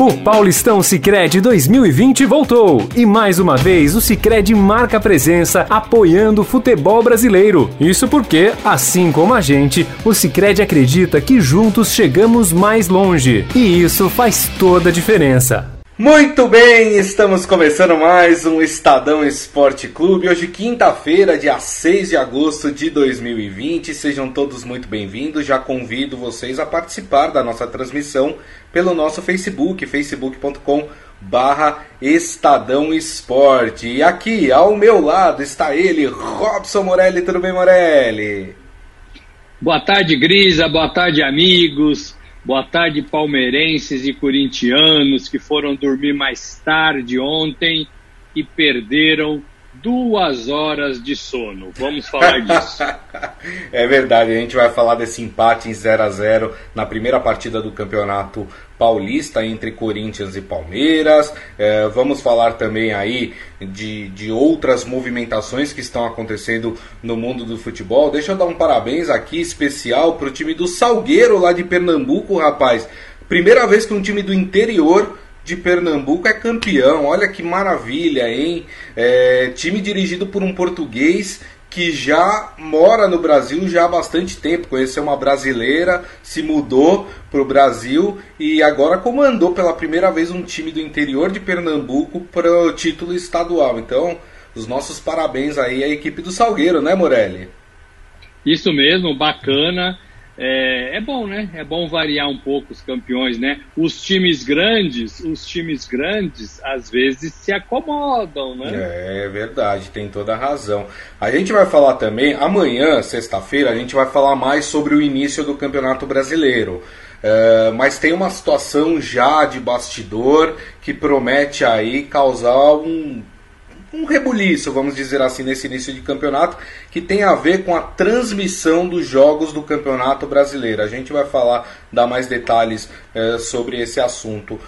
O Paulistão Sicredi 2020 voltou e mais uma vez o Sicredi marca presença apoiando o futebol brasileiro. Isso porque, assim como a gente, o Sicredi acredita que juntos chegamos mais longe e isso faz toda a diferença. Muito bem, estamos começando mais um Estadão Esporte Clube. Hoje, quinta-feira, dia 6 de agosto de 2020. Sejam todos muito bem-vindos. Já convido vocês a participar da nossa transmissão pelo nosso Facebook, facebook.com barra Estadão Esporte. E aqui, ao meu lado, está ele, Robson Morelli. Tudo bem, Morelli? Boa tarde, Grisa. Boa tarde, amigos. Boa tarde, palmeirenses e corintianos que foram dormir mais tarde ontem e perderam duas horas de sono. Vamos falar disso. é verdade, a gente vai falar desse empate em 0 a 0 na primeira partida do Campeonato Paulista entre Corinthians e Palmeiras. É, vamos falar também aí de, de outras movimentações que estão acontecendo no mundo do futebol. Deixa eu dar um parabéns aqui especial para o time do Salgueiro lá de Pernambuco, rapaz. Primeira vez que um time do interior de Pernambuco é campeão. Olha que maravilha, hein? É, time dirigido por um português que já mora no Brasil já há bastante tempo. Conheceu uma brasileira, se mudou para o Brasil e agora comandou pela primeira vez um time do interior de Pernambuco para o título estadual. Então, os nossos parabéns aí à equipe do Salgueiro, né, Morelli? Isso mesmo, bacana. É, é, bom, né? É bom variar um pouco os campeões, né? Os times grandes, os times grandes, às vezes se acomodam, né? É verdade, tem toda a razão. A gente vai falar também, amanhã, sexta-feira, a gente vai falar mais sobre o início do Campeonato Brasileiro. É, mas tem uma situação já de bastidor que promete aí causar um um rebuliço, vamos dizer assim, nesse início de campeonato, que tem a ver com a transmissão dos jogos do Campeonato Brasileiro. A gente vai falar, dar mais detalhes é, sobre esse assunto.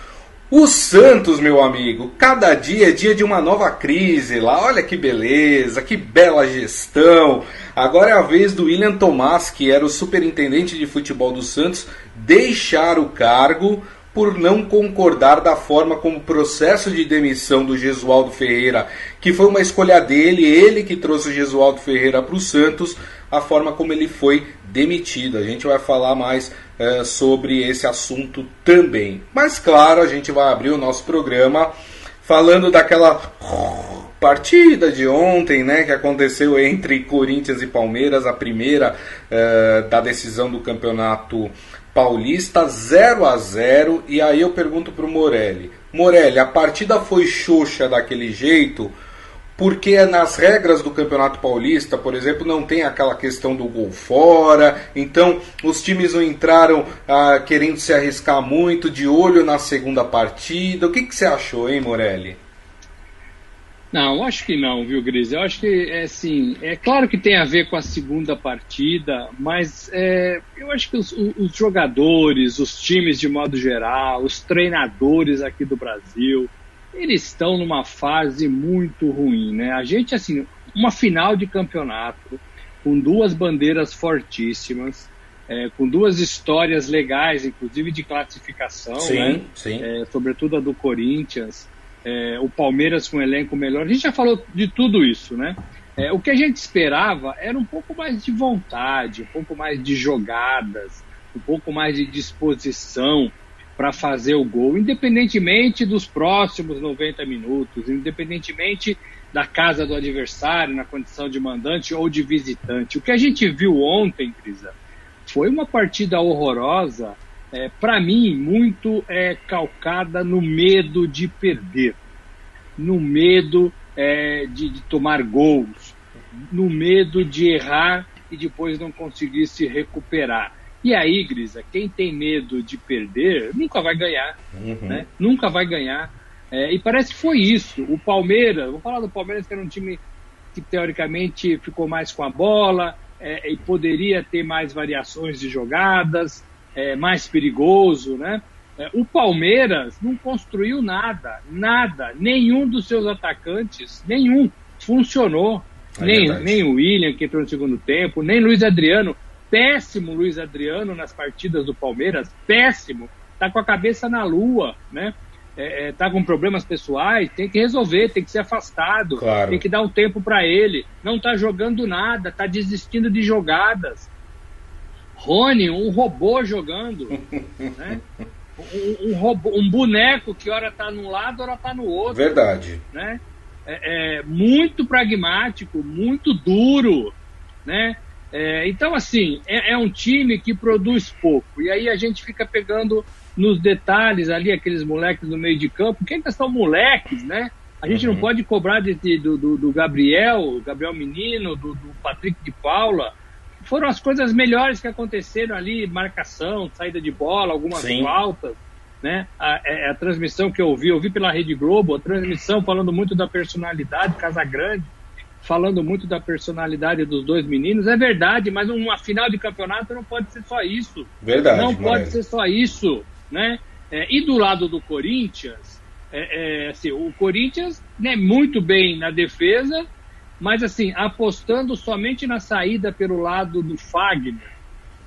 O Santos, meu amigo, cada dia é dia de uma nova crise lá. Olha que beleza, que bela gestão. Agora é a vez do William Tomás, que era o superintendente de futebol do Santos, deixar o cargo por não concordar da forma como o processo de demissão do Gesualdo Ferreira, que foi uma escolha dele, ele que trouxe o Gesualdo Ferreira para o Santos, a forma como ele foi demitido. A gente vai falar mais é, sobre esse assunto também. Mas claro, a gente vai abrir o nosso programa falando daquela partida de ontem, né, que aconteceu entre Corinthians e Palmeiras, a primeira é, da decisão do campeonato Paulista 0 a 0 e aí eu pergunto pro Morelli, Morelli, a partida foi xoxa daquele jeito porque nas regras do Campeonato Paulista, por exemplo, não tem aquela questão do gol fora, então os times não entraram ah, querendo se arriscar muito, de olho na segunda partida. O que, que você achou, hein, Morelli? Não, acho que não, viu, Gris? Eu acho que é assim, é claro que tem a ver com a segunda partida, mas é, eu acho que os, os, jogadores, os times de modo geral, os treinadores aqui do Brasil, eles estão numa fase muito ruim, né? A gente, assim, uma final de campeonato, com duas bandeiras fortíssimas, é, com duas histórias legais, inclusive de classificação, sim, né? Sim. É, sobretudo a do Corinthians é, o Palmeiras com um elenco melhor. A gente já falou de tudo isso, né? É, o que a gente esperava era um pouco mais de vontade, um pouco mais de jogadas, um pouco mais de disposição para fazer o gol, independentemente dos próximos 90 minutos, independentemente da casa do adversário, na condição de mandante ou de visitante. O que a gente viu ontem, Crisa, foi uma partida horrorosa é, para mim, muito é calcada no medo de perder, no medo é, de, de, tomar gols, no medo de errar e depois não conseguir se recuperar. E aí, Grisa, quem tem medo de perder nunca vai ganhar, uhum. né? Nunca vai ganhar. É, e parece que foi isso. O Palmeiras, vou falar do Palmeiras, que era um time que teoricamente ficou mais com a bola é, e poderia ter mais variações de jogadas, é, mais perigoso, né? É, o Palmeiras não construiu nada, nada, nenhum dos seus atacantes, nenhum funcionou. É nem, nem o William, que entrou no segundo tempo, nem Luiz Adriano. Péssimo Luiz Adriano nas partidas do Palmeiras, péssimo. tá com a cabeça na lua, né? É, é, tá com problemas pessoais, tem que resolver, tem que ser afastado, claro. tem que dar um tempo para ele. Não tá jogando nada, tá desistindo de jogadas. Rony, um robô jogando, né? Um, um, robô, um boneco que hora tá num lado, hora tá no outro. Verdade. Né? É, é muito pragmático, muito duro, né? É, então, assim, é, é, um time que produz pouco. E aí a gente fica pegando nos detalhes ali, aqueles moleques no meio de campo. Quem que são moleques, né? A gente uhum. não pode cobrar de, de, do, do, Gabriel, Gabriel Menino, do, do, Patrick de Paula. Foram as coisas melhores que aconteceram ali, marcação, saída de bola, algumas Sim. faltas. Né? A, a, é, a, transmissão que eu ouvi, eu ouvi pela Rede Globo, a transmissão falando muito da personalidade, Casa Grande falando muito da personalidade dos dois meninos. É verdade, mas uma final de campeonato não pode ser só isso. Verdade. Não pode ser só isso, né? É, e do lado do Corinthians, é, é, assim, o Corinthians né, muito bem na defesa, mas assim apostando somente na saída pelo lado do Fagner.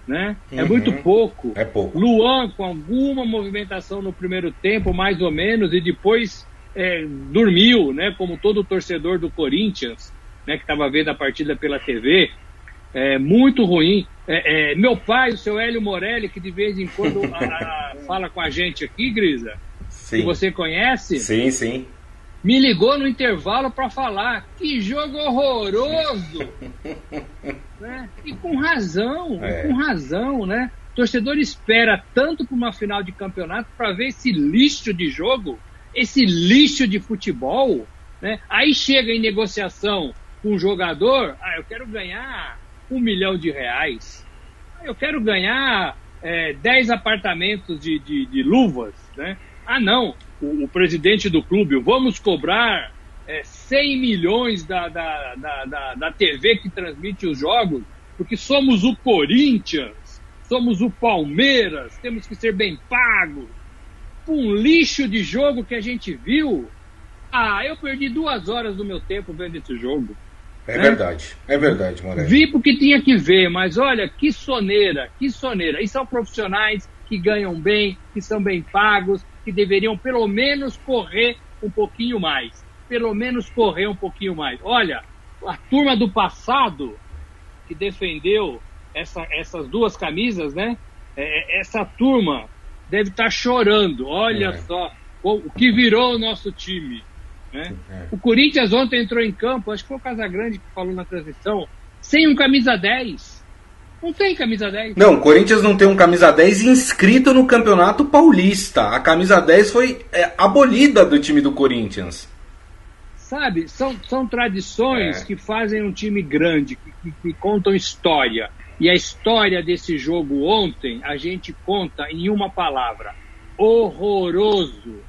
Né? É uhum. É muito pouco. É pouco. Luan com alguma movimentação no primeiro tempo, mais ou menos, e depois é, dormiu, né? Como todo torcedor do Corinthians né, que estava vendo a partida pela TV, é, muito ruim. É, é, meu pai, o seu Hélio Morelli, que de vez em quando a, a, fala com a gente aqui, Grisa, sim. que você conhece, sim, sim. Me ligou no intervalo para falar que jogo horroroso, né? E com razão, é. com razão, né? O torcedor espera tanto para uma final de campeonato para ver esse lixo de jogo, esse lixo de futebol, né? Aí chega em negociação um jogador, ah, eu quero ganhar um milhão de reais, ah, eu quero ganhar é, 10 apartamentos de, de, de, luvas, né? Ah, não, o, o, presidente do clube, vamos cobrar é, 100 milhões da, da, da, da, da TV que transmite os jogos, porque somos o Corinthians, somos o Palmeiras, temos que ser bem pagos. Um lixo de jogo que a gente viu. Ah, eu perdi duas horas do meu tempo vendo esse jogo. É né? verdade, é verdade, Morelli. Vi porque tinha que ver, mas olha, que soneira, que soneira. E são profissionais que ganham bem, que são bem pagos, que deveriam pelo menos correr um pouquinho mais. Pelo menos correr um pouquinho mais. Olha, a turma do passado que defendeu essa, essas duas camisas, né? É, essa turma deve estar tá chorando. Olha é. só o que virou o nosso time. Né? É. O Corinthians ontem entrou em campo, acho que foi o Casagrande que falou na transmissão, sem um camisa 10. Não tem camisa 10. Não, o Corinthians não tem um camisa 10 inscrito no Campeonato Paulista. A camisa 10 foi é, abolida do time do Corinthians. Sabe, são, são tradições é. que fazem um time grande, que, que, que contam história. E a história desse jogo ontem, a gente conta em uma palavra: horroroso.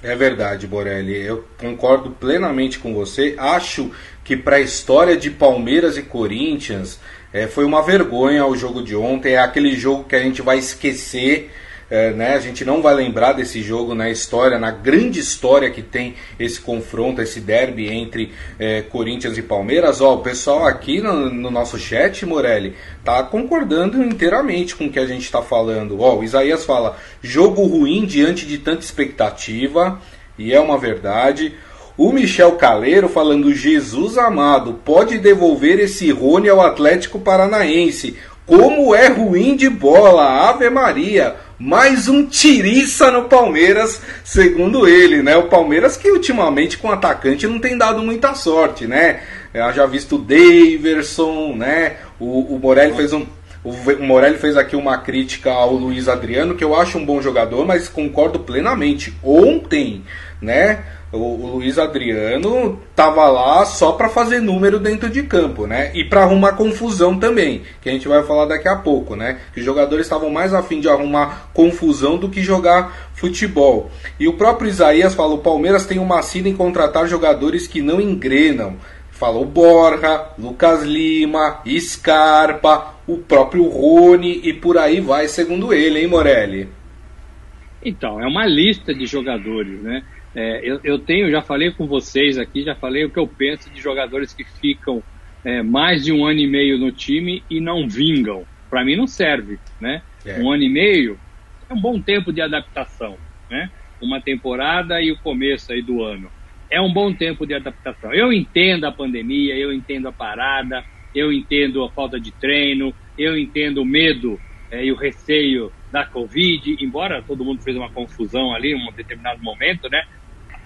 É verdade, Borelli. Eu concordo plenamente com você. Acho que para a história de Palmeiras e Corinthians é, foi uma vergonha o jogo de ontem. É aquele jogo que a gente vai esquecer é, né, a gente não vai lembrar desse jogo na história, na grande história que tem esse confronto, esse derby entre é, Corinthians e Palmeiras. Ó, o pessoal aqui no, no, nosso chat, Morelli, tá concordando inteiramente com o que a gente está falando. Ó, o Isaías fala: jogo ruim diante de tanta expectativa, e é uma verdade. O Michel Caleiro falando: Jesus amado, pode devolver esse Rony ao Atlético Paranaense. Como é ruim de bola, Ave Maria mais um tiriça no Palmeiras, segundo ele, né? O Palmeiras que ultimamente com atacante não tem dado muita sorte, né? Eu já visto o Daverson, né? O, o Morelli fez um o Morelli fez aqui uma crítica ao Luiz Adriano, que eu acho um bom jogador, mas concordo plenamente. Ontem, né? O, Luiz Adriano tava lá só para fazer número dentro de campo, né? E para arrumar confusão também, que a gente vai falar daqui a pouco, né? Que os jogadores estavam mais afim de arrumar confusão do que jogar futebol. E o próprio Isaías falou: o Palmeiras tem uma sina em contratar jogadores que não engrenam. Falou Borja, Lucas Lima, Scarpa, o próprio Rony e por aí vai, segundo ele, hein, Morelli? Então, é uma lista de jogadores, né? É, eu, eu, tenho, já falei com vocês aqui, já falei o que eu penso de jogadores que ficam é, mais de um ano e meio no time e não vingam. Para mim não serve, né? É. Um ano e meio, é um bom tempo de adaptação, né? Uma temporada e o começo aí do ano. É um bom tempo de adaptação. Eu entendo a pandemia, eu entendo a parada, eu entendo a falta de treino, eu entendo o medo é, e o receio da Covid, embora todo mundo fez uma confusão ali em um determinado momento, né?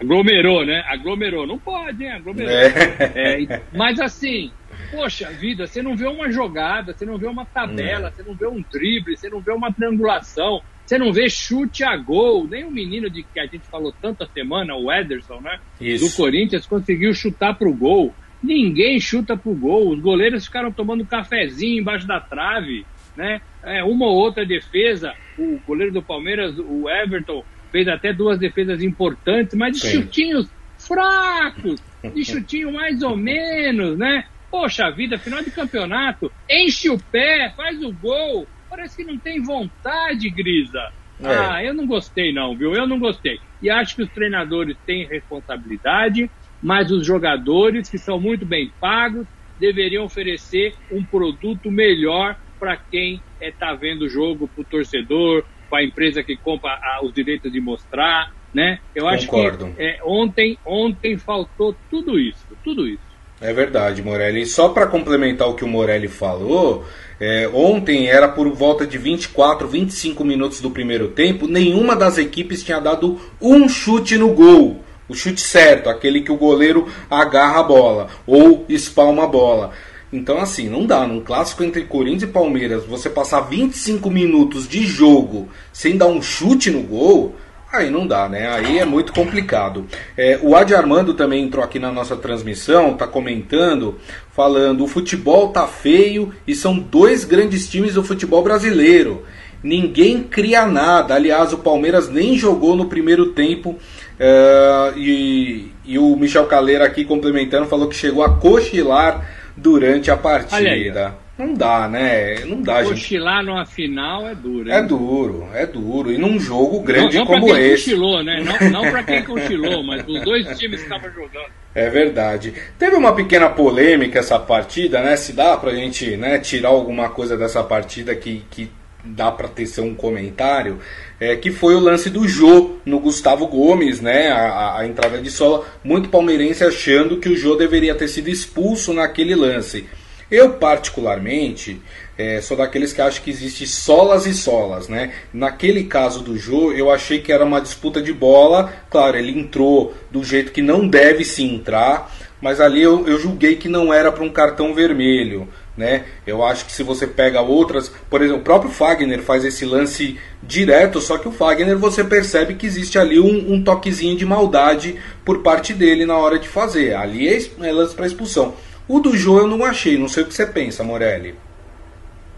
Aglomerou, né? Aglomerou. Não pode, hein? Aglomerou. É. É, mas assim, poxa vida, você não vê uma jogada, você não vê uma tabela, você não vê um drible, você não vê uma triangulação, você não vê chute a gol. Nem o menino de que a gente falou tanta semana, o Ederson, né? Isso. Do Corinthians, conseguiu chutar pro gol. Ninguém chuta pro gol. Os goleiros ficaram tomando cafezinho embaixo da trave, né? É, uma ou outra defesa. O goleiro do Palmeiras, o Everton, fez até duas defesas importantes, mas de Sim. chutinhos fracos, de chutinho mais ou menos, né? Poxa vida, final de campeonato, enche o pé, faz o gol. Parece que não tem vontade, Grisa. É. Ah, eu não gostei não, viu? Eu não gostei. E acho que os treinadores têm responsabilidade, mas os jogadores, que são muito bem pagos, deveriam oferecer um produto melhor para quem está é, vendo o jogo, para o torcedor, com a empresa que compra a, os direitos de mostrar, né? Eu acho Concordo. que é, ontem, ontem faltou tudo isso, tudo isso. É verdade, Morelli. E só para complementar o que o Morelli falou, é, ontem era por volta de 24, 25 minutos do primeiro tempo, nenhuma das equipes tinha dado um chute no gol. O chute certo, aquele que o goleiro agarra a bola ou espalma a bola. Então, assim, não dá. Num clássico entre Corinthians e Palmeiras, você passar 25 minutos de jogo sem dar um chute no gol, aí não dá, né? Aí é muito complicado. É, o Adi Armando também entrou aqui na nossa transmissão, tá comentando, falando: o futebol tá feio e são dois grandes times do futebol brasileiro. Ninguém cria nada. Aliás, o Palmeiras nem jogou no primeiro tempo. Uh, e, e o Michel Caleira aqui complementando falou que chegou a cochilar durante a partida. Não dá, né? Não dá, gente. Cochilar numa final é duro. Hein? É duro, é duro. E num jogo grande não, não como quem esse. Cochilou, né? Não, não pra quem cochilou, mas os dois times que estavam jogando. É verdade. Teve uma pequena polêmica essa partida, né? Se dá pra gente né, tirar alguma coisa dessa partida que, que dá para tecer um comentário, é, que foi o lance do Jô no Gustavo Gomes, né? A, a, entrada de sola, muito palmeirense achando que o Jô deveria ter sido expulso naquele lance. Eu, particularmente, é, sou daqueles que acham que existe solas e solas, né? Naquele caso do Jô, eu achei que era uma disputa de bola. Claro, ele entrou do jeito que não deve se entrar, mas ali eu, eu julguei que não era para um cartão vermelho. Né? Eu acho que se você pega outras, por exemplo, o próprio Fagner faz esse lance direto, só que o Fagner você percebe que existe ali um, um toquezinho de maldade por parte dele na hora de fazer. Ali é, é lance para expulsão. O do Jô eu não achei, não sei o que você pensa, Morelli.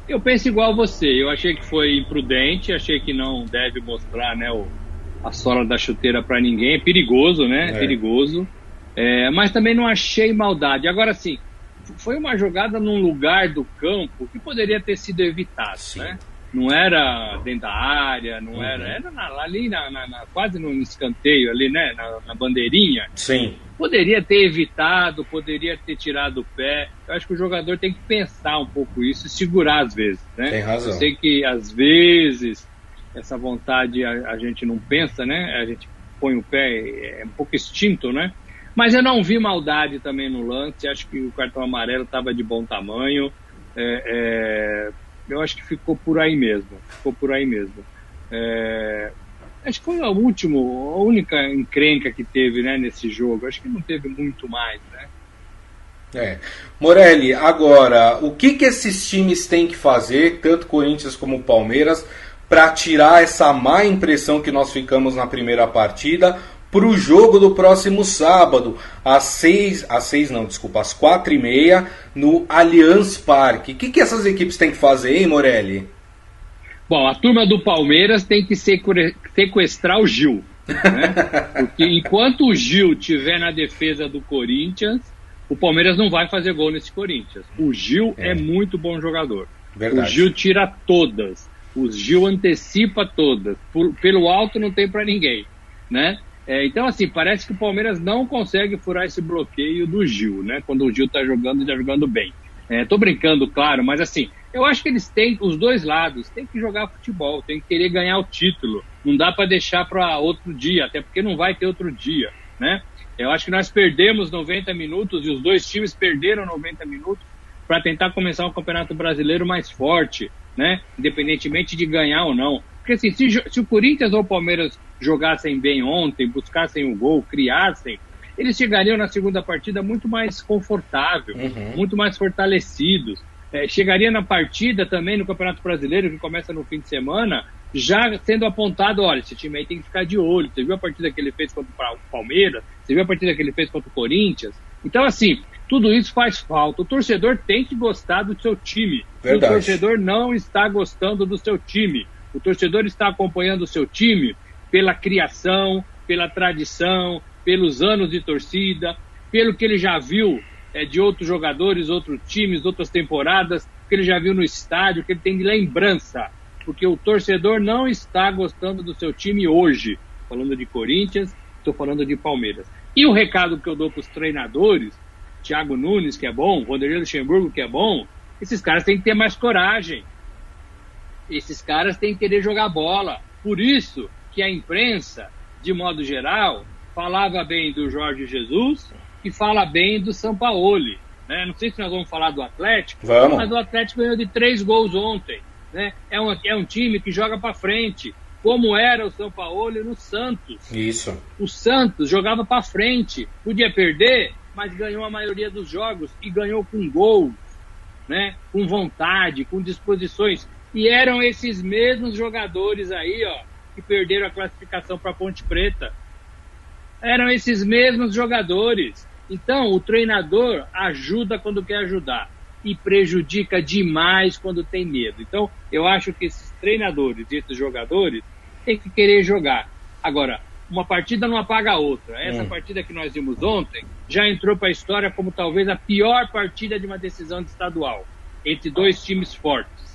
Eu penso igual você, eu achei que foi imprudente, achei que não deve mostrar né, o, a sola da chuteira para ninguém, é perigoso, né? É. Perigoso. É, mas também não achei maldade. Agora sim, foi uma jogada num lugar do campo que poderia ter sido evitado, Sim. né? Não era dentro da área, não uhum. era, era na, ali na, na, na, quase no escanteio ali, né? Na, bandeirinha. Sim. Poderia ter evitado, poderia ter tirado o pé. Eu acho que o jogador tem que pensar um pouco isso e segurar às vezes, né? Tem razão. Eu sei que às vezes essa vontade a, a gente não pensa, né? A gente põe o pé, é um pouco extinto, né? Mas eu não vi maldade também no lance, acho que o cartão amarelo estava de bom tamanho. É, é, eu acho que ficou por aí mesmo. Ficou por aí mesmo. É, acho que foi a última, a única encrenca que teve né, nesse jogo. Acho que não teve muito mais, né? É. Morelli, agora, o que, que esses times têm que fazer, tanto Corinthians como Palmeiras, para tirar essa má impressão que nós ficamos na primeira partida? Para o jogo do próximo sábado, às seis, às seis não, desculpa, às quatro e meia, no Allianz Parque. O que, que essas equipes têm que fazer, hein, Morelli? Bom, a turma do Palmeiras tem que sequestrar o Gil. Né? Porque enquanto o Gil tiver na defesa do Corinthians, o Palmeiras não vai fazer gol nesse Corinthians. O Gil é, é muito bom jogador. Verdade. O Gil tira todas. O Gil antecipa todas. Por, pelo alto não tem para ninguém, né? É, então, assim, parece que o Palmeiras não consegue furar esse bloqueio do Gil, né? Quando o Gil tá jogando e tá jogando bem. É, tô brincando, claro, mas assim, Eu acho que eles têm, os dois lados, têm que jogar futebol, têm que querer ganhar o título. Não dá para deixar para outro dia, até porque não vai ter outro dia, né? Eu acho que nós perdemos 90 minutos e os dois times perderam 90 minutos para tentar começar um campeonato brasileiro mais forte, né? Independentemente de ganhar ou não. Porque assim, se, se o Corinthians ou o Palmeiras jogassem bem ontem, buscassem o gol, criassem, eles chegariam na segunda partida muito mais confortável, uhum. muito mais fortalecidos. É, chegaria na partida também no Campeonato Brasileiro, que começa no fim de semana, já sendo apontado, olha, esse time aí tem que ficar de olho. Você viu a partida que ele fez contra o Palmeiras? Você viu a partida que ele fez contra o Corinthians? Então, assim, tudo isso faz falta. O torcedor tem que gostar do seu time. O torcedor não está gostando do seu time. O torcedor está acompanhando o seu time pela criação, pela tradição, pelos anos de torcida, pelo que ele já viu é, de outros jogadores, outros times, outras temporadas, que ele já viu no estádio, que ele tem de lembrança. Porque o torcedor não está gostando do seu time hoje. Falando de Corinthians, estou falando de Palmeiras. E o recado que eu dou para os treinadores, Thiago Nunes, que é bom, Vanderlei Luxemburgo, que é bom, esses caras têm que ter mais coragem. Esses caras têm que querer jogar bola. Por isso que a imprensa, de modo geral, falava bem do Jorge Jesus e fala bem do Sampaoli. Né? Não sei se nós vamos falar do Atlético, vamos. mas o Atlético ganhou de três gols ontem. Né? É, um, é um time que joga para frente, como era o São Paulo no Santos. Isso. O Santos jogava para frente, podia perder, mas ganhou a maioria dos jogos e ganhou com gols, né? Com vontade, com disposições. E eram esses mesmos jogadores aí, ó, que perderam a classificação para Ponte Preta eram esses mesmos jogadores. Então, o treinador ajuda quando quer ajudar e prejudica demais quando tem medo. Então, eu acho que esses treinadores e esses jogadores têm que querer jogar. Agora, uma partida não apaga a outra. Essa hum. partida que nós vimos ontem já entrou para a história como talvez a pior partida de uma decisão de estadual entre dois times fortes,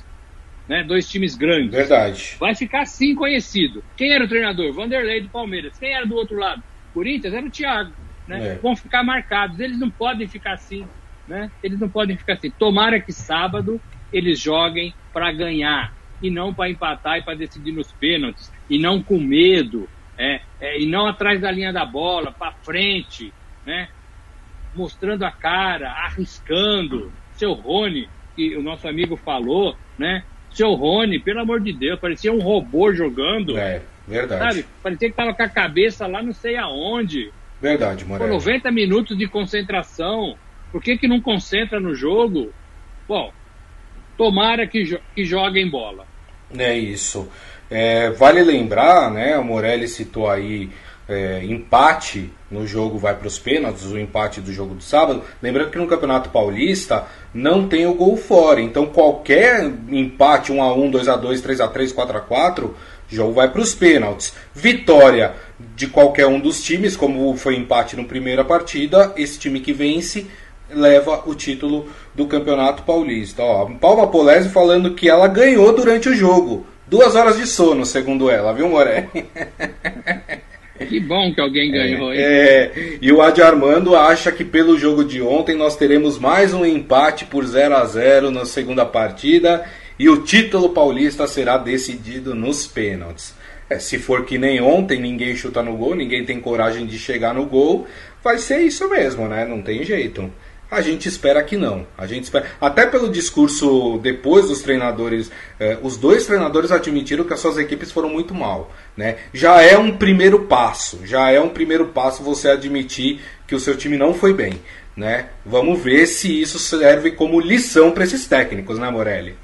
né? Dois times grandes. Verdade. Vai ficar assim conhecido. Quem era o treinador? Vanderlei do Palmeiras. Quem era do outro lado? Corinthians era o Thiago. Né? É. Vão ficar marcados. Eles não podem ficar assim. Né? Eles não podem ficar assim. Tomara que sábado eles joguem para ganhar e não para empatar e para decidir nos pênaltis e não com medo é, é, e não atrás da linha da bola, para frente, né? mostrando a cara, arriscando. Seu Rony, que o nosso amigo falou, né? Seu Rony, pelo amor de Deus, parecia um robô jogando. É. Verdade. Sabe? Parecia que tava com a cabeça lá não sei aonde. Verdade, Morelli. Com 90 minutos de concentração. Por que, que não concentra no jogo? Bom, tomara que, jo que joguem bola. É isso. É, vale lembrar, né? O Morelli citou aí é, empate no jogo vai para os pênaltis, o empate do jogo do sábado. Lembrando que no Campeonato Paulista não tem o gol fora, então qualquer empate 1 a 1, 2 a 2, 3 a 3, 4 a 4 jogo vai para os pênaltis. Vitória de qualquer um dos times, como foi empate na primeira partida, esse time que vence leva o título do Campeonato Paulista. Ó, Palma Polese falando que ela ganhou durante o jogo. Duas horas de sono, segundo ela, viu, Moré? Que bom que alguém ganhou, hein? É, e o Adi Armando acha que pelo jogo de ontem nós teremos mais um empate por 0 a 0 na segunda partida e o título paulista será decidido nos pênaltis. É, se for que nem ontem, ninguém chuta no gol, ninguém tem coragem de chegar no gol, vai ser isso mesmo, né? Não tem jeito. A gente espera que não. A gente espera. Até pelo discurso depois dos treinadores, eh, os dois treinadores admitiram que as suas equipes foram muito mal. Né? Já é um primeiro passo. Já é um primeiro passo você admitir que o seu time não foi bem. Né? Vamos ver se isso serve como lição para esses técnicos, né, Morelli?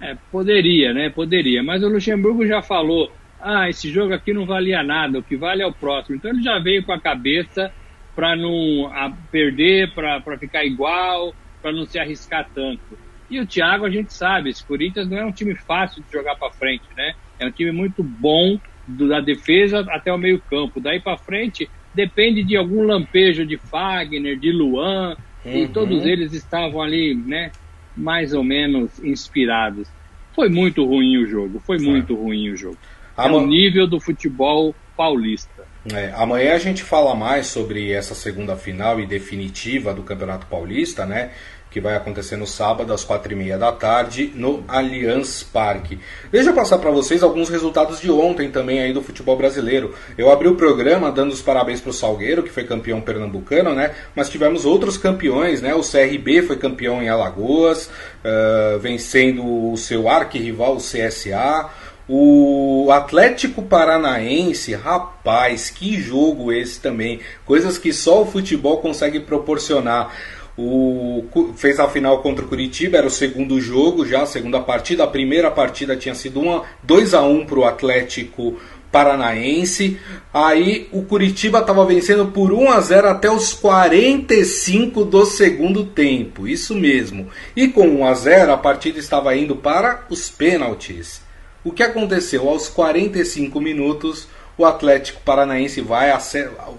É, poderia, né? Poderia. Mas o Luxemburgo já falou: ah, esse jogo aqui não valia nada, o que vale é o próximo. Então ele já veio com a cabeça para não perder, para ficar igual, para não se arriscar tanto. E o Thiago, a gente sabe, esse Corinthians não é um time fácil de jogar para frente, né? É um time muito bom do, da defesa até o meio-campo. Daí para frente depende de algum lampejo de Fagner, de Luan, uhum. e todos eles estavam ali, né? mais ou menos inspirados. Foi muito ruim o jogo, foi muito ruim o jogo. É o nível do futebol paulista. É, amanhã a gente fala mais sobre essa segunda final e definitiva do Campeonato Paulista, né? que vai acontecer no sábado às quatro e meia da tarde no Allianz Parque. Deixa eu passar para vocês alguns resultados de ontem também aí do futebol brasileiro. Eu abri o programa dando os parabéns para o Salgueiro, que foi campeão pernambucano, né? Mas tivemos outros campeões, né? O CRB foi campeão em Alagoas, uh, vencendo o seu arquirrival, o CSA. O Atlético Paranaense, rapaz, que jogo esse também. Coisas que só o futebol consegue proporcionar. O, fez a final contra o Curitiba, era o segundo jogo já, a segunda partida. A primeira partida tinha sido uma, 2 a 1 para o Atlético Paranaense. Aí o Curitiba estava vencendo por 1 a 0 até os 45 do segundo tempo. Isso mesmo. E com 1 a 0 a partida estava indo para os pênaltis. O que aconteceu? Aos 45 minutos, o Atlético Paranaense vai.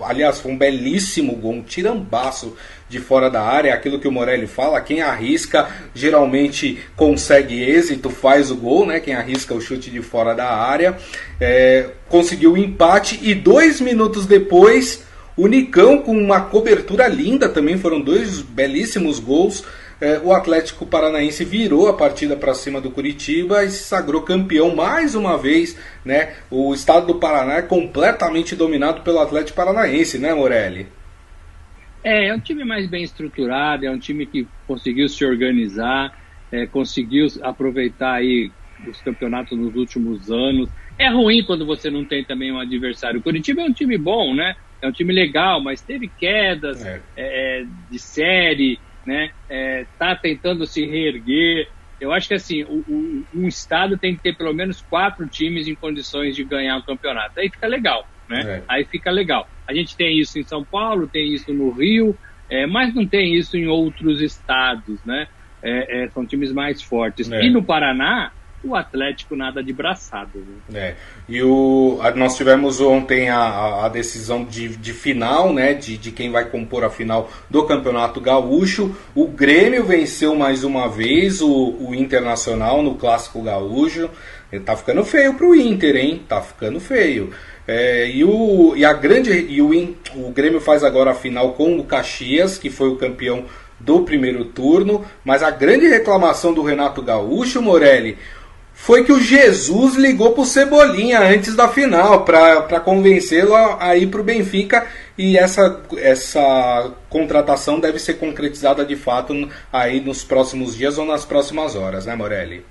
Aliás, foi um belíssimo gol, um tirambaço de fora da área. Aquilo que o Morelli fala: quem arrisca geralmente consegue êxito, faz o gol, né? Quem arrisca o chute de fora da área. É, conseguiu o empate e dois minutos depois. O Nicão com uma cobertura linda também, foram dois belíssimos gols é, o Atlético Paranaense virou a partida para cima do Curitiba e se sagrou campeão mais uma vez. Né? O estado do Paraná é completamente dominado pelo Atlético Paranaense, né, Morelli? É, é um time mais bem estruturado, é um time que conseguiu se organizar, é, conseguiu aproveitar aí os campeonatos nos últimos anos. É ruim quando você não tem também um adversário. O Curitiba é um time bom, né? É um time legal, mas teve quedas é. É, de série, né? É, tá tentando se reerguer. Eu acho que assim, o, o, um estado tem que ter pelo menos quatro times em condições de ganhar o um campeonato. Aí fica legal, né? É. Aí fica legal. A gente tem isso em São Paulo, tem isso no Rio, é, mas não tem isso em outros estados, né? É, é, são times mais fortes. É. E no Paraná, o Atlético nada de braçado. Né? É. E o, nós tivemos ontem a, a decisão de, de, final, né? De, de quem vai compor a final do Campeonato Gaúcho. O Grêmio venceu mais uma vez o, o Internacional no Clássico Gaúcho. Tá ficando feio pro Inter, hein? Tá ficando feio. É, e, o, e a grande e o, o Grêmio faz agora a final com o Caxias, que foi o campeão do primeiro turno, mas a grande reclamação do Renato Gaúcho, Morelli, foi que o Jesus ligou pro Cebolinha antes da final para convencê-lo a, a, ir pro Benfica e essa, essa contratação deve ser concretizada de fato aí nos próximos dias ou nas próximas horas, né, Morelli?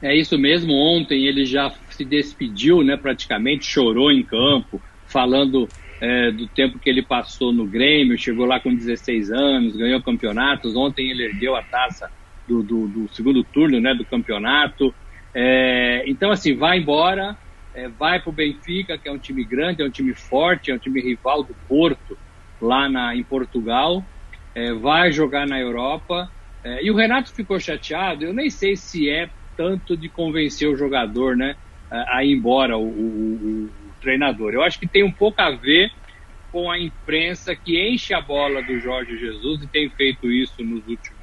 É isso mesmo. Ontem ele já se despediu, né? Praticamente chorou em campo, falando é, do tempo que ele passou no Grêmio. Chegou lá com 16 anos, ganhou campeonatos. Ontem ele ergueu a taça do, do, do segundo turno né, do campeonato. É, então, assim, vai embora, é, vai para o Benfica, que é um time grande, é um time forte, é um time rival do Porto, lá na, em Portugal, é, vai jogar na Europa. É, e o Renato ficou chateado, eu nem sei se é tanto de convencer o jogador né, a, ir embora, o, o, o treinador. Eu acho que tem um pouco a ver com a imprensa que enche a bola do Jorge Jesus e tem feito isso nos últimos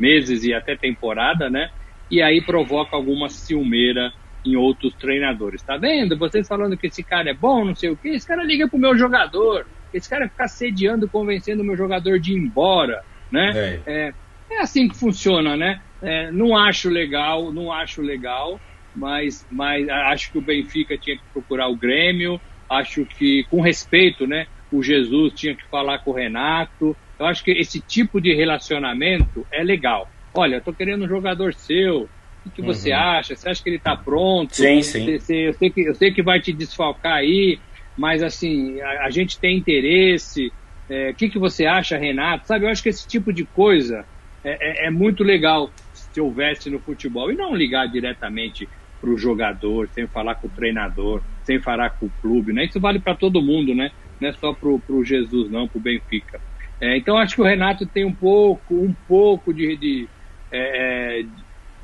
meses e até temporada, né? E aí provoca alguma ciumeira em outros treinadores. Tá vendo? Vocês falando que esse cara é bom, não sei o quê, esse cara liga pro meu jogador, esse cara fica sediando, convencendo o meu jogador de ir embora, né? É, é, é assim que funciona, né? É, não acho legal, não acho legal, mas, mas acho que o Benfica tinha que procurar o Grêmio, acho que, com respeito, né? O Jesus tinha que falar com o Renato, eu acho que esse tipo de relacionamento é legal. Olha, estou querendo um jogador seu. O que, você uhum. acha? Você acha que ele está pronto? Sim, sim. Você, eu, sei que, eu sei que vai te desfalcar aí, mas assim, a, a gente tem interesse. É, o que, que você acha, Renato? Sabe, eu acho que esse tipo de coisa é, é, é muito legal se houvesse no futebol. E não ligar diretamente para o jogador, sem falar com o treinador, sem falar com o clube, né? Isso vale para todo mundo, né? Não é só para o Jesus, não, para o Benfica. É, então acho que o Renato tem um pouco, um pouco de, de, é,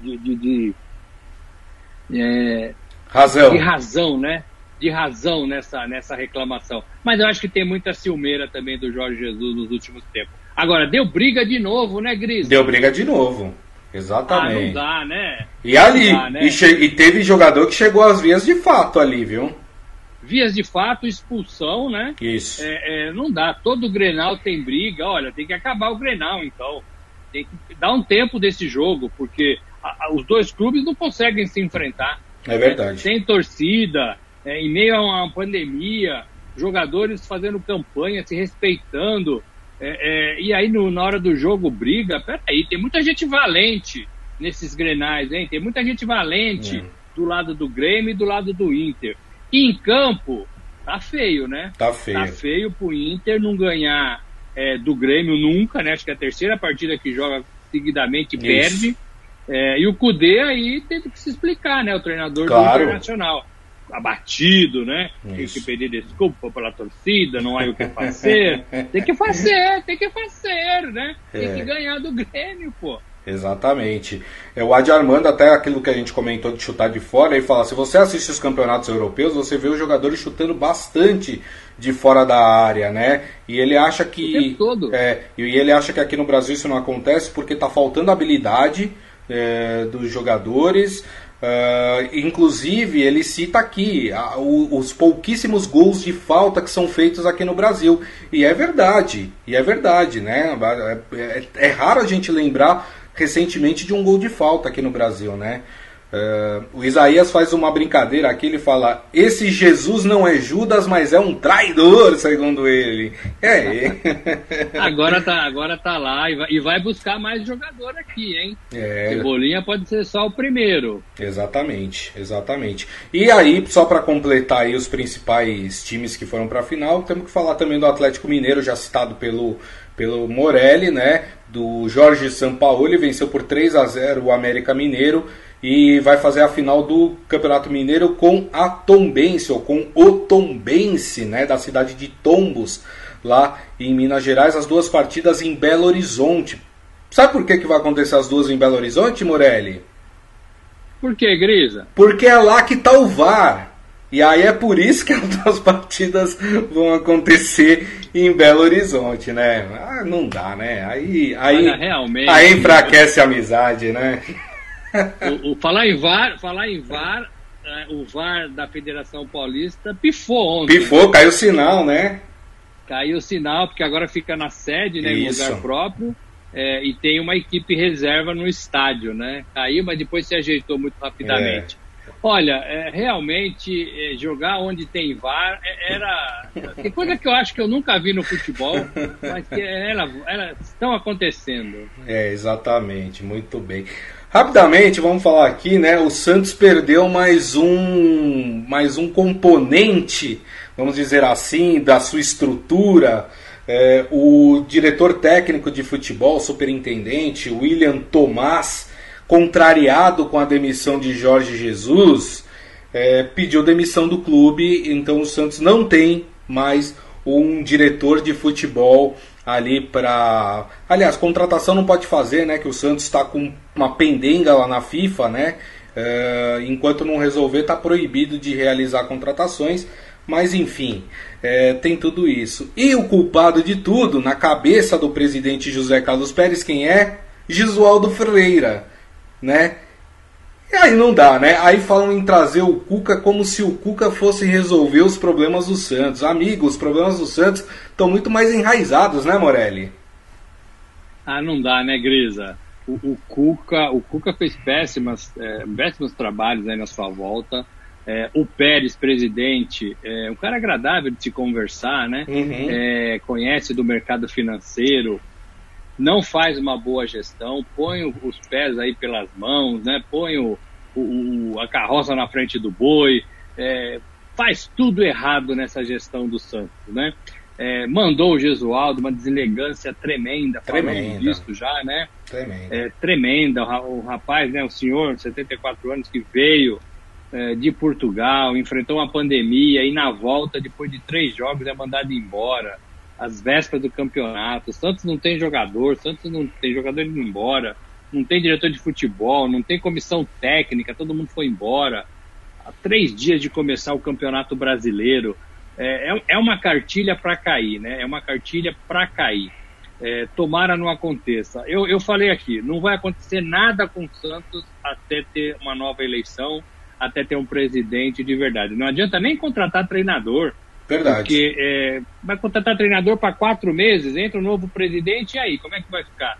de, de, de é, razão. de razão, né? De razão nessa, nessa reclamação. Mas eu acho que tem muita ciumeira também do Jorge Jesus nos últimos tempos. Agora, deu briga de novo, né, Gris? Deu briga de novo. Exatamente. Ah, não dá, né? E ali, dá, né? E, e, teve jogador que chegou às vias de fato ali, viu? Vias de fato, expulsão, né? Isso. É, é, não dá. Todo Grenal tem briga. Olha, tem que acabar o Grenal, então. tem que dar um tempo desse jogo, porque a, a, os dois clubes não conseguem se enfrentar. É verdade. Sem torcida, é, em meio a uma pandemia, jogadores fazendo campanha, se respeitando. É, é, e aí, no, na hora do jogo, briga. Peraí, tem muita gente valente nesses grenais, hein? Tem muita gente valente é. do lado do Grêmio e do lado do Inter. E em campo, tá feio, né? Tá feio. Tá feio pro Inter não ganhar é, do Grêmio nunca, né? Acho que é a terceira partida que joga seguidamente Isso. perde. É, e o Cudê aí teve que se explicar, né? O treinador claro. do Internacional. Abatido, né? Isso. Tem que pedir desculpa pela torcida, não há o que fazer. tem que fazer, tem que fazer, né? Tem é. que ganhar do Grêmio, pô. Exatamente. É, o Adi Armando, até aquilo que a gente comentou de chutar de fora, ele fala: se você assiste os campeonatos europeus, você vê os jogadores chutando bastante de fora da área, né? E ele acha que. todo. É, e ele acha que aqui no Brasil isso não acontece porque está faltando habilidade é, dos jogadores. Uh, inclusive, ele cita aqui uh, os pouquíssimos gols de falta que são feitos aqui no Brasil. E é verdade, e é verdade, né? É, é, é raro a gente lembrar recentemente de um gol de falta aqui no Brasil, né? Uh, o Isaías faz uma brincadeira aqui, ele fala: Esse Jesus não é Judas, mas é um traidor, segundo ele. É, agora tá, agora tá lá e vai, e vai buscar mais jogador aqui, hein? É. Cebolinha pode ser só o primeiro. Exatamente, exatamente. E aí, só para completar aí os principais times que foram para a final, temos que falar também do Atlético Mineiro, já citado pelo, pelo Morelli, né? Do Jorge Sampaoli, venceu por 3 a 0 o América Mineiro e vai fazer a final do Campeonato Mineiro com a Tombense, ou com o Tombense, né, da cidade de Tombos, lá em Minas Gerais, as duas partidas em Belo Horizonte. Sabe por que, que vai acontecer as duas em Belo Horizonte, Morelli? Por que, Grisa? Porque é lá que tá o VAR. E aí é por isso que as duas partidas vão acontecer em Belo Horizonte, né? Ah, não dá, né? Aí, aí, Olha, aí enfraquece a amizade, né? o, o, falar em VAR, falar em VAR, é, o VAR da Federação Paulista pifou ontem. Pifou, caiu o sinal, né? Caiu o sinal, porque agora fica na sede, né, em lugar próprio. É, e tem uma equipe reserva no estádio, né? Caiu, mas depois se ajeitou muito rapidamente. É. Olha, é, realmente é, jogar onde tem VAR é, era. Tem coisa que eu acho que eu nunca vi no futebol, mas que ela, estão acontecendo. É, exatamente, muito bem. Rapidamente, vamos falar aqui, né? O Santos perdeu mais um, mais um componente, vamos dizer assim, da sua estrutura. É, o diretor técnico de futebol, superintendente, William Tomás, contrariado com a demissão de Jorge Jesus, é, pediu demissão do clube. Então o Santos não tem mais um diretor de futebol ali para. Aliás, contratação não pode fazer, né? Que o Santos está com uma pendenga lá na FIFA, né? Uh, enquanto não resolver, está proibido de realizar contratações. Mas enfim, é, tem tudo isso. E o culpado de tudo, na cabeça do presidente José Carlos Pérez, quem é? Gisualdo Ferreira, né? E aí não dá, né? Aí falam em trazer o Cuca como se o Cuca fosse resolver os problemas do Santos. Amigo, os problemas do Santos estão muito mais enraizados, né, Morelli? Ah, não dá, né, Grisa? O, o Cuca, o Cuca fez péssimas, é, péssimos trabalhos aí na sua volta. É, o Pérez, presidente, é um cara agradável de se conversar, né? Uhum. É, conhece do mercado financeiro, não faz uma boa gestão, põe os pés aí pelas mãos, né? põe o, o a carroça na frente do boi, é, faz tudo errado nessa gestão do Santos, né? É, mandou o Gesualdo uma deselegância tremenda, tremenda. disso já, né? Tremenda. É, tremenda. O, rapaz, né, o senhor, 74 anos, que veio é, de Portugal, enfrentou uma pandemia e na volta, depois de três jogos, é mandado embora às vésperas do campeonato. Santos não tem jogador, Santos não tem jogador indo embora, não tem diretor de futebol, não tem comissão técnica, todo mundo foi embora. Há três dias de começar o campeonato brasileiro. É, é, é uma cartilha para cair, né? É uma cartilha para cair. É, tomara não aconteça. Eu, eu falei aqui, não vai acontecer nada com o Santos até ter uma nova eleição, até ter um presidente de verdade. Não adianta nem contratar treinador. Verdade. Porque é, vai contratar treinador para quatro meses, entra um novo presidente, e aí, como é que vai ficar?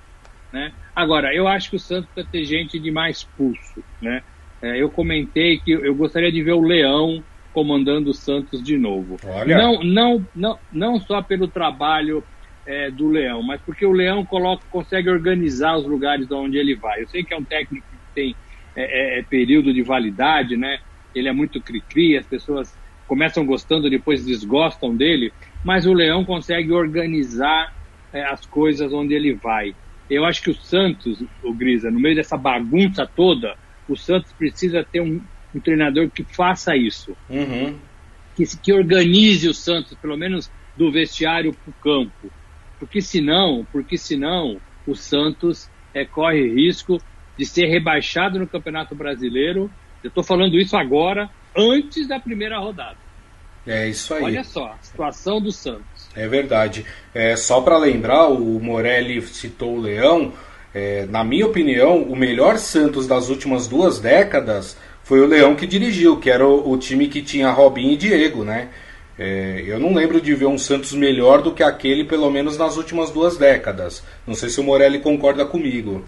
Né? Agora, eu acho que o Santos vai ter gente de mais pulso, né? É, eu comentei que eu gostaria de ver o Leão comandando o Santos de novo. Olha. Não, não, não, não só pelo trabalho é, do Leão, mas porque o Leão coloca, consegue organizar os lugares onde ele vai. Eu sei que é um técnico que tem é, é, é período de validade, né? Ele é muito cri-cri, as pessoas começam gostando, depois desgostam dele, mas o Leão consegue organizar é, as coisas onde ele vai. Eu acho que o Santos, o Grisa, no meio dessa bagunça toda, o Santos precisa ter um, um treinador que faça isso. Uhum. Que, que organize o Santos, pelo menos do vestiário para o campo. Porque senão, porque senão o Santos é, corre risco de ser rebaixado no Campeonato Brasileiro. Eu estou falando isso agora, antes da primeira rodada. É isso aí. Olha só, a situação do Santos. É verdade. É, só para lembrar, o Morelli citou o Leão. É, na minha opinião, o melhor Santos das últimas duas décadas foi o Leão que dirigiu, que era o, o time que tinha Robinho e Diego, né? É, eu não lembro de ver um Santos melhor do que aquele, pelo menos nas últimas duas décadas. Não sei se o Morelli concorda comigo.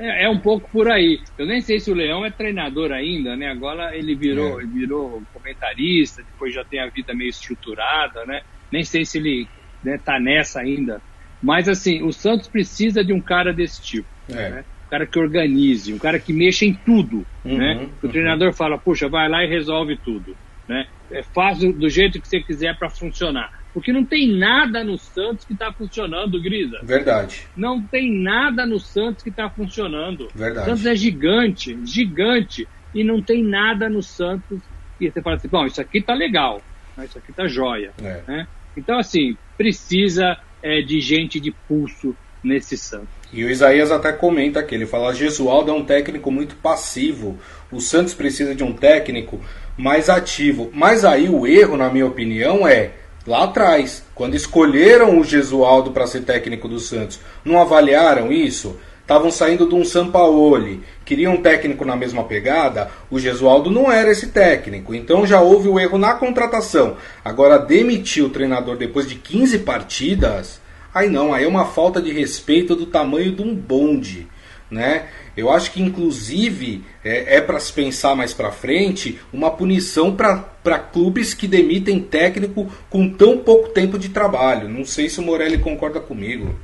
É, é, um pouco por aí. Eu nem sei se o Leão é treinador ainda, né? Agora ele virou, é. ele virou comentarista, depois já tem a vida meio estruturada, né? Nem sei se ele né, tá nessa ainda. Mas assim, o Santos precisa de um cara desse tipo. É. Né? Um cara que organize, um cara que mexa em tudo. Uhum, né? O uhum. treinador fala, puxa, vai lá e resolve tudo. Né? É, faz do jeito que você quiser para funcionar. Porque não tem nada no Santos que está funcionando, Grisa. Verdade. Não tem nada no Santos que está funcionando. Verdade. O Santos é gigante, gigante. E não tem nada no Santos que você fala assim, bom, isso aqui tá legal, isso aqui tá jóia. É. Né? Então, assim, precisa é, de gente de pulso nesse Santos. E o Isaías até comenta aqui, ele fala, Gesualdo é um técnico muito passivo. O Santos precisa de um técnico mais ativo. Mas aí o erro, na minha opinião, é lá atrás, quando escolheram o Gesualdo para ser técnico do Santos, não avaliaram isso? Estavam saindo de um Sampaoli, queriam um técnico na mesma pegada, o Gesualdo não era esse técnico, então já houve o erro na contratação. Agora, demitir o treinador depois de 15 partidas, aí não, aí é uma falta de respeito do tamanho de um bonde né? Eu acho que inclusive é, é para se pensar mais para frente uma punição para clubes que demitem técnico com tão pouco tempo de trabalho. Não sei se o Morelli concorda comigo.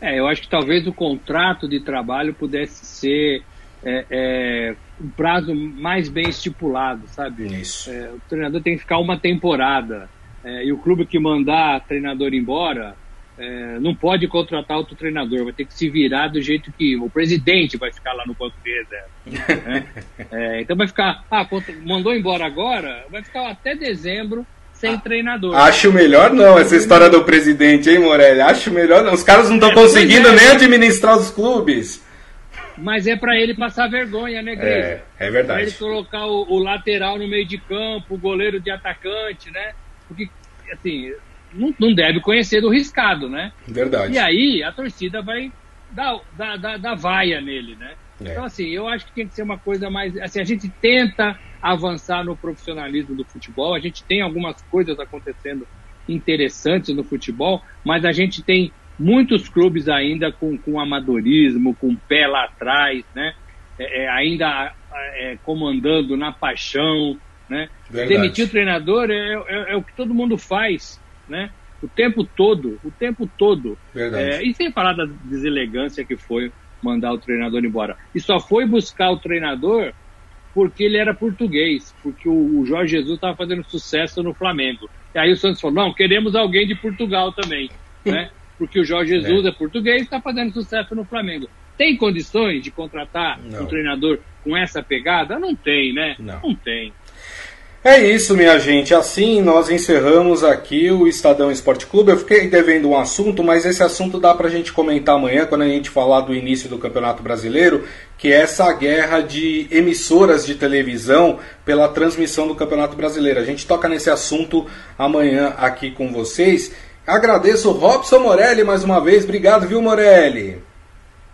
É, eu acho que talvez o contrato de trabalho pudesse ser é, é, um prazo mais bem estipulado, sabe? Isso. É, o treinador tem que ficar uma temporada é, e o clube que mandar treinador embora é, não pode contratar outro treinador, vai ter que se virar do jeito que o presidente vai ficar lá no banco de reserva. Né? É, então vai ficar, ah, mandou embora agora, vai ficar até dezembro sem ah, treinador. Acho melhor não essa história do presidente, hein, Morelli? Acho melhor não. Os caras não estão é, conseguindo é. nem administrar os clubes. Mas é para ele passar vergonha, né, Grêmio? É, é verdade. Pra ele colocar o, o lateral no meio de campo, o goleiro de atacante, né? Porque, assim, não, não deve conhecer do riscado, né? Verdade. E aí a torcida vai dar, dar, dar, dar vaia nele, né? É. Então, assim, eu acho que tem que ser uma coisa mais. Assim, a gente tenta avançar no profissionalismo do futebol, a gente tem algumas coisas acontecendo interessantes no futebol, mas a gente tem muitos clubes ainda com, com amadorismo, com o pé lá atrás, né? É, é, ainda é, comandando na paixão, né? Demitir o treinador é, é, é, o que todo mundo faz né? O tempo todo, o tempo todo. É, e sem falar da deselegância que foi mandar o treinador embora. E só foi buscar o treinador porque ele era português, porque o, o Jorge Jesus estava fazendo sucesso no Flamengo. E aí o Santos falou: não, queremos alguém de Portugal também, né? Porque o Jorge Jesus é, é português e está fazendo sucesso no Flamengo. Tem condições de contratar não. um treinador com essa pegada? Não tem, né? Não, não tem. É isso, minha gente. Assim nós encerramos aqui o Estadão Esporte Clube. Eu fiquei devendo um assunto, mas esse assunto dá pra gente comentar amanhã, quando a gente falar do início do Campeonato Brasileiro, que é essa guerra de emissoras de televisão pela transmissão do Campeonato Brasileiro. A gente toca nesse assunto amanhã aqui com vocês. Agradeço o Robson Morelli mais uma vez. Obrigado, viu, Morelli?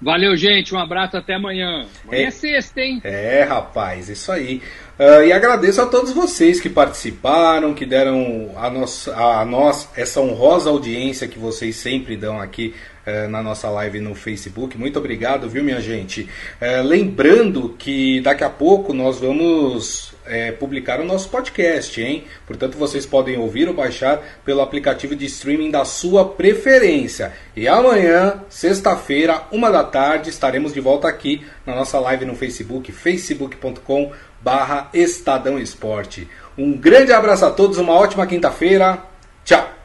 Valeu, gente. Um abraço até amanhã. Amanhã é, é sexta, hein? É, rapaz, isso aí. Uh, e agradeço a todos vocês que participaram, que deram a nós, a nós essa honrosa audiência que vocês sempre dão aqui uh, na nossa live no Facebook. Muito obrigado, viu, minha gente? Uh, lembrando que daqui a pouco nós vamos é, publicar o nosso podcast, hein? Portanto, vocês podem ouvir ou baixar pelo aplicativo de streaming da sua preferência. E amanhã, sexta-feira, uma da tarde, estaremos de volta aqui na nossa live no Facebook, facebook.com barra Estadão Esporte. Um grande abraço a todos, uma ótima quinta-feira. Tchau!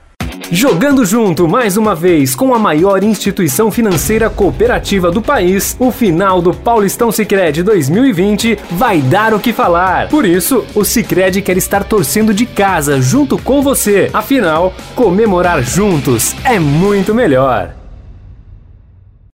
Jogando junto mais uma vez com a maior instituição financeira cooperativa do país, o final do Paulistão Sicredi 2020 vai dar o que falar. Por isso, o Sicredi quer estar torcendo de casa junto com você. Afinal, comemorar juntos é muito melhor.